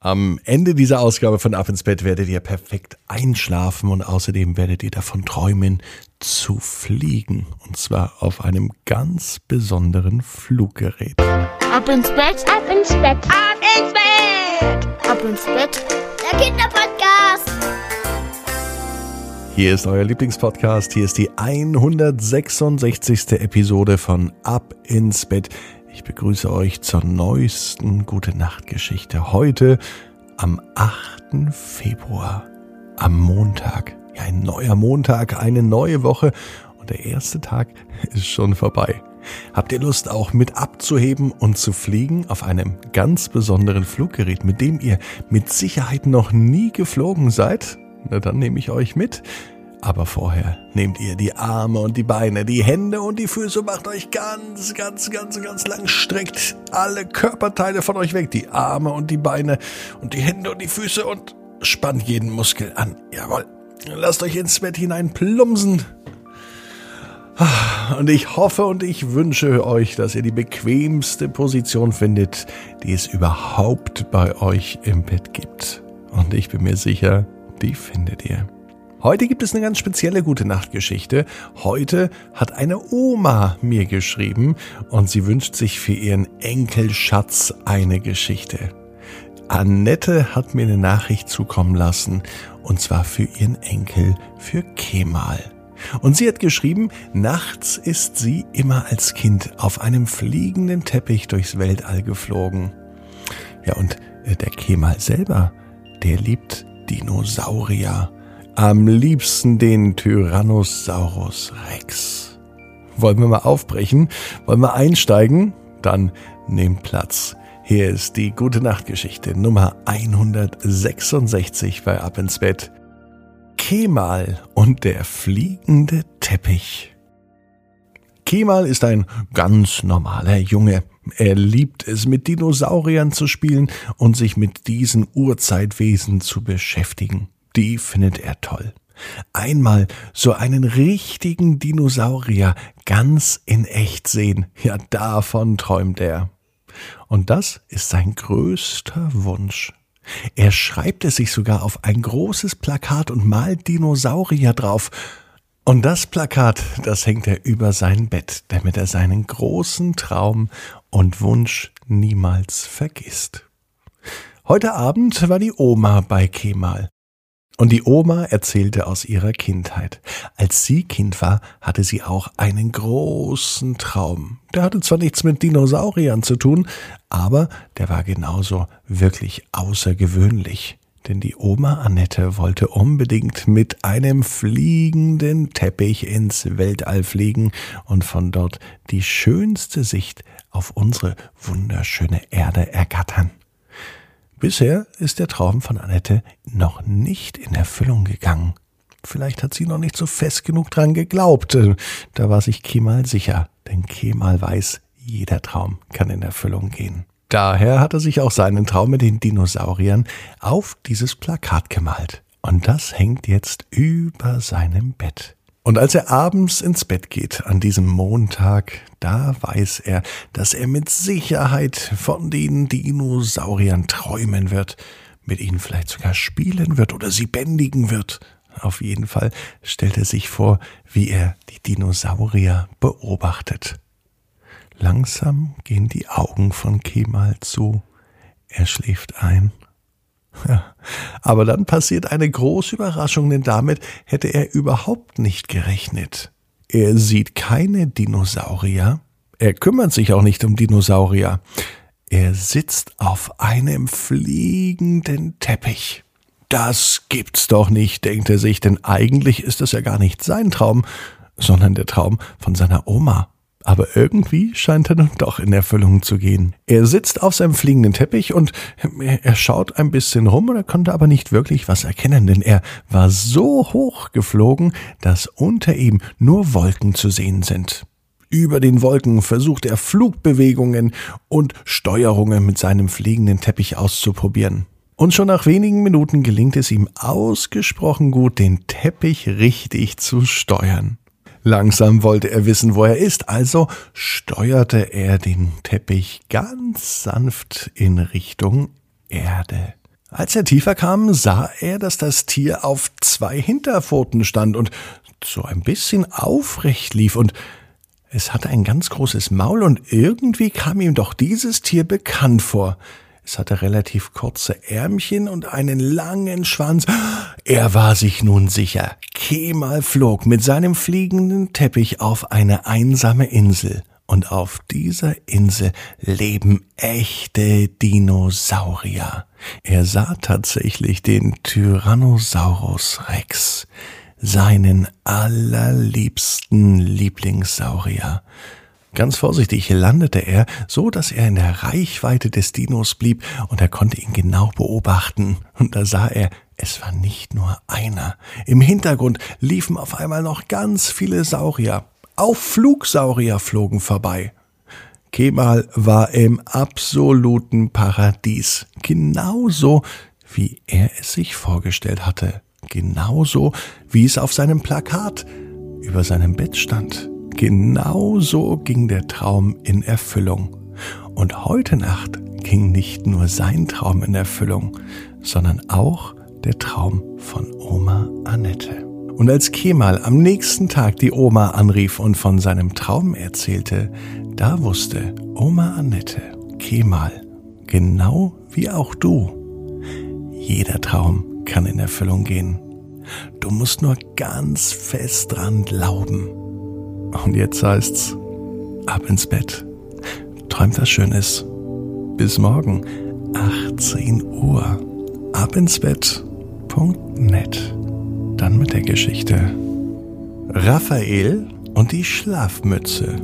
Am Ende dieser Ausgabe von Ab ins Bett werdet ihr perfekt einschlafen und außerdem werdet ihr davon träumen, zu fliegen. Und zwar auf einem ganz besonderen Fluggerät. Ab ins Bett, ab ins Bett, ab ins Bett, ab ins Bett. Der Kinderpodcast. Hier ist euer Lieblingspodcast. Hier ist die 166. Episode von Ab ins Bett. Ich begrüße euch zur neuesten Gute Nacht Geschichte. Heute am 8. Februar, am Montag. Ja, ein neuer Montag, eine neue Woche und der erste Tag ist schon vorbei. Habt ihr Lust auch mit abzuheben und zu fliegen auf einem ganz besonderen Fluggerät, mit dem ihr mit Sicherheit noch nie geflogen seid? Na, dann nehme ich euch mit. Aber vorher nehmt ihr die Arme und die Beine, die Hände und die Füße, macht euch ganz, ganz, ganz, ganz lang, streckt alle Körperteile von euch weg, die Arme und die Beine und die Hände und die Füße und spannt jeden Muskel an. Jawohl. Lasst euch ins Bett hinein plumsen. Und ich hoffe und ich wünsche euch, dass ihr die bequemste Position findet, die es überhaupt bei euch im Bett gibt. Und ich bin mir sicher, die findet ihr. Heute gibt es eine ganz spezielle gute Nachtgeschichte. Heute hat eine Oma mir geschrieben und sie wünscht sich für ihren Enkelschatz eine Geschichte. Annette hat mir eine Nachricht zukommen lassen und zwar für ihren Enkel, für Kemal. Und sie hat geschrieben, nachts ist sie immer als Kind auf einem fliegenden Teppich durchs Weltall geflogen. Ja, und äh, der Kemal selber, der liebt Dinosaurier. Am liebsten den Tyrannosaurus Rex. Wollen wir mal aufbrechen? Wollen wir einsteigen? Dann nehmt Platz. Hier ist die Gute Nachtgeschichte Nummer 166 bei Ab ins Bett. Kemal und der fliegende Teppich. Kemal ist ein ganz normaler Junge. Er liebt es, mit Dinosauriern zu spielen und sich mit diesen Urzeitwesen zu beschäftigen die findet er toll. Einmal so einen richtigen Dinosaurier ganz in echt sehen, ja davon träumt er. Und das ist sein größter Wunsch. Er schreibt es sich sogar auf ein großes Plakat und malt Dinosaurier drauf. Und das Plakat, das hängt er über sein Bett, damit er seinen großen Traum und Wunsch niemals vergisst. Heute Abend war die Oma bei Kemal. Und die Oma erzählte aus ihrer Kindheit. Als sie Kind war, hatte sie auch einen großen Traum. Der hatte zwar nichts mit Dinosauriern zu tun, aber der war genauso wirklich außergewöhnlich. Denn die Oma Annette wollte unbedingt mit einem fliegenden Teppich ins Weltall fliegen und von dort die schönste Sicht auf unsere wunderschöne Erde ergattern. Bisher ist der Traum von Annette noch nicht in Erfüllung gegangen. Vielleicht hat sie noch nicht so fest genug dran geglaubt. Da war sich Kemal sicher, denn Kemal weiß, jeder Traum kann in Erfüllung gehen. Daher hat er sich auch seinen Traum mit den Dinosauriern auf dieses Plakat gemalt. Und das hängt jetzt über seinem Bett. Und als er abends ins Bett geht an diesem Montag, da weiß er, dass er mit Sicherheit von den Dinosauriern träumen wird, mit ihnen vielleicht sogar spielen wird oder sie bändigen wird. Auf jeden Fall stellt er sich vor, wie er die Dinosaurier beobachtet. Langsam gehen die Augen von Kemal zu. Er schläft ein. Ja, aber dann passiert eine große Überraschung, denn damit hätte er überhaupt nicht gerechnet. Er sieht keine Dinosaurier, er kümmert sich auch nicht um Dinosaurier. Er sitzt auf einem fliegenden Teppich. Das gibt's doch nicht, denkt er sich, denn eigentlich ist es ja gar nicht sein Traum, sondern der Traum von seiner Oma aber irgendwie scheint er nun doch in Erfüllung zu gehen. Er sitzt auf seinem fliegenden Teppich und er schaut ein bisschen rum und er konnte aber nicht wirklich was erkennen, denn er war so hoch geflogen, dass unter ihm nur Wolken zu sehen sind. Über den Wolken versucht er Flugbewegungen und Steuerungen mit seinem fliegenden Teppich auszuprobieren. Und schon nach wenigen Minuten gelingt es ihm ausgesprochen gut, den Teppich richtig zu steuern. Langsam wollte er wissen, wo er ist, also steuerte er den Teppich ganz sanft in Richtung Erde. Als er tiefer kam, sah er, dass das Tier auf zwei Hinterpfoten stand und so ein bisschen aufrecht lief und es hatte ein ganz großes Maul und irgendwie kam ihm doch dieses Tier bekannt vor. Es hatte relativ kurze Ärmchen und einen langen Schwanz. Er war sich nun sicher. Kemal flog mit seinem fliegenden Teppich auf eine einsame Insel. Und auf dieser Insel leben echte Dinosaurier. Er sah tatsächlich den Tyrannosaurus Rex, seinen allerliebsten Lieblingssaurier. Ganz vorsichtig landete er, so dass er in der Reichweite des Dinos blieb und er konnte ihn genau beobachten. Und da sah er, es war nicht nur einer. Im Hintergrund liefen auf einmal noch ganz viele Saurier. Auch Flugsaurier flogen vorbei. Kemal war im absoluten Paradies. Genauso, wie er es sich vorgestellt hatte. Genauso, wie es auf seinem Plakat über seinem Bett stand. Genau so ging der Traum in Erfüllung. Und heute Nacht ging nicht nur sein Traum in Erfüllung, sondern auch der Traum von Oma Annette. Und als Kemal am nächsten Tag die Oma anrief und von seinem Traum erzählte, da wusste Oma Annette, Kemal, genau wie auch du, jeder Traum kann in Erfüllung gehen. Du musst nur ganz fest dran glauben. Und jetzt heißt's, ab ins Bett. Träumt was Schönes. Bis morgen, 18 Uhr. Ab ins Bett.net. Dann mit der Geschichte. Raphael und die Schlafmütze.